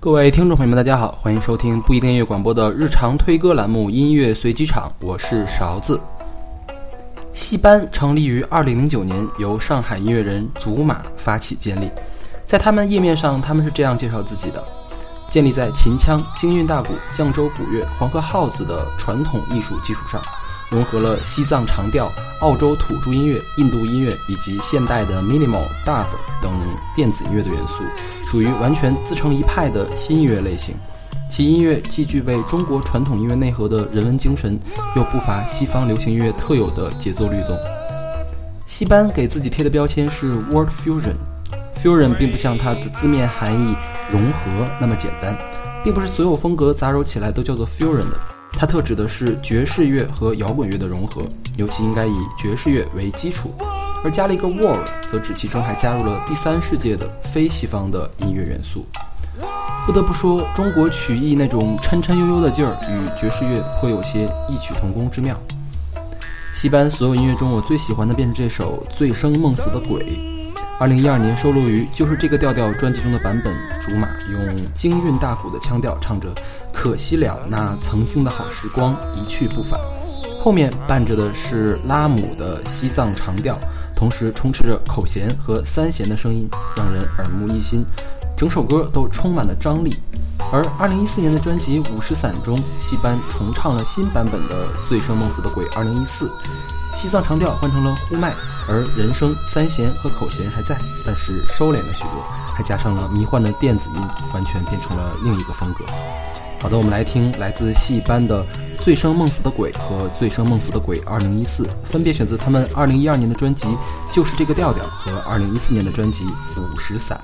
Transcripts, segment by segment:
各位听众朋友们，大家好，欢迎收听不一定音乐广播的日常推歌栏目《音乐随机场》，我是勺子。戏班成立于二零零九年，由上海音乐人竹马发起建立。在他们页面上，他们是这样介绍自己的：建立在秦腔、京韵大鼓、绛州古乐、黄河号子的传统艺术基础上，融合了西藏长调、澳洲土著音乐、印度音乐以及现代的 minimal、dub 等电子音乐的元素，属于完全自成一派的新音乐类型。其音乐既具备中国传统音乐内核的人文精神，又不乏西方流行音乐特有的节奏律动。戏班给自己贴的标签是 word Fusion。Fusion 并不像它的字面含义“融合”那么简单，并不是所有风格杂糅起来都叫做 Fusion 的。它特指的是爵士乐和摇滚乐的融合，尤其应该以爵士乐为基础，而加了一个 World，则指其中还加入了第三世界的非西方的音乐元素。不得不说，中国曲艺那种嗔嗔悠悠的劲儿，与爵士乐颇有些异曲同工之妙。戏班所有音乐中，我最喜欢的便是这首《醉生梦死的鬼》。二零一二年收录于《就是这个调调》专辑中的版本，竹马用京韵大鼓的腔调唱着“可惜了那曾经的好时光，一去不返”，后面伴着的是拉姆的西藏长调，同时充斥着口弦和三弦的声音，让人耳目一新，整首歌都充满了张力。而二零一四年的专辑《五十散》中，戏班重唱了新版本的《醉生梦死的鬼》二零一四，西藏长调换成了呼麦。而人声、三弦和口弦还在，但是收敛了许多，还加上了迷幻的电子音，完全变成了另一个风格。好的，我们来听来自戏班的《醉生梦死的鬼》和《醉生梦死的鬼二零一四》，分别选择他们二零一二年的专辑《就是这个调调》和二零一四年的专辑《五十散》。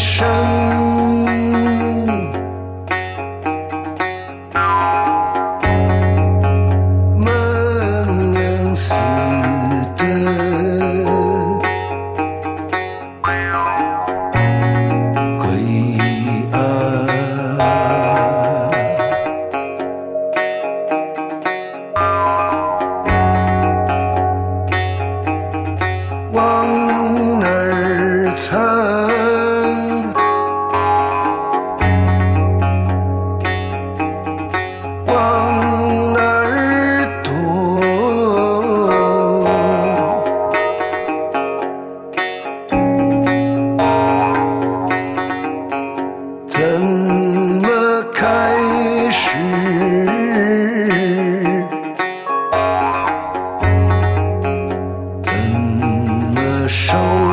生 show.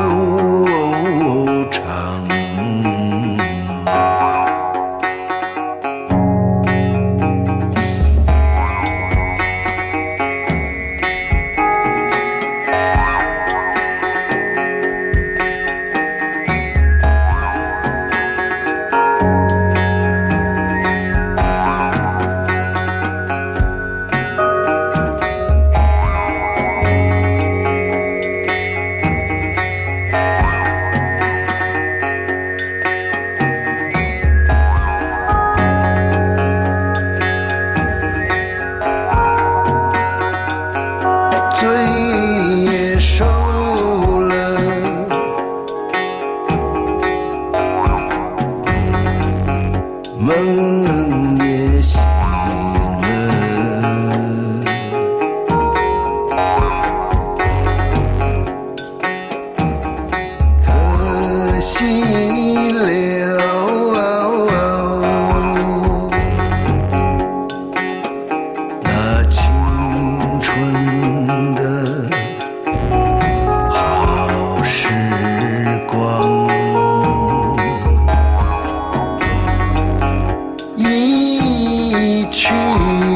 你去。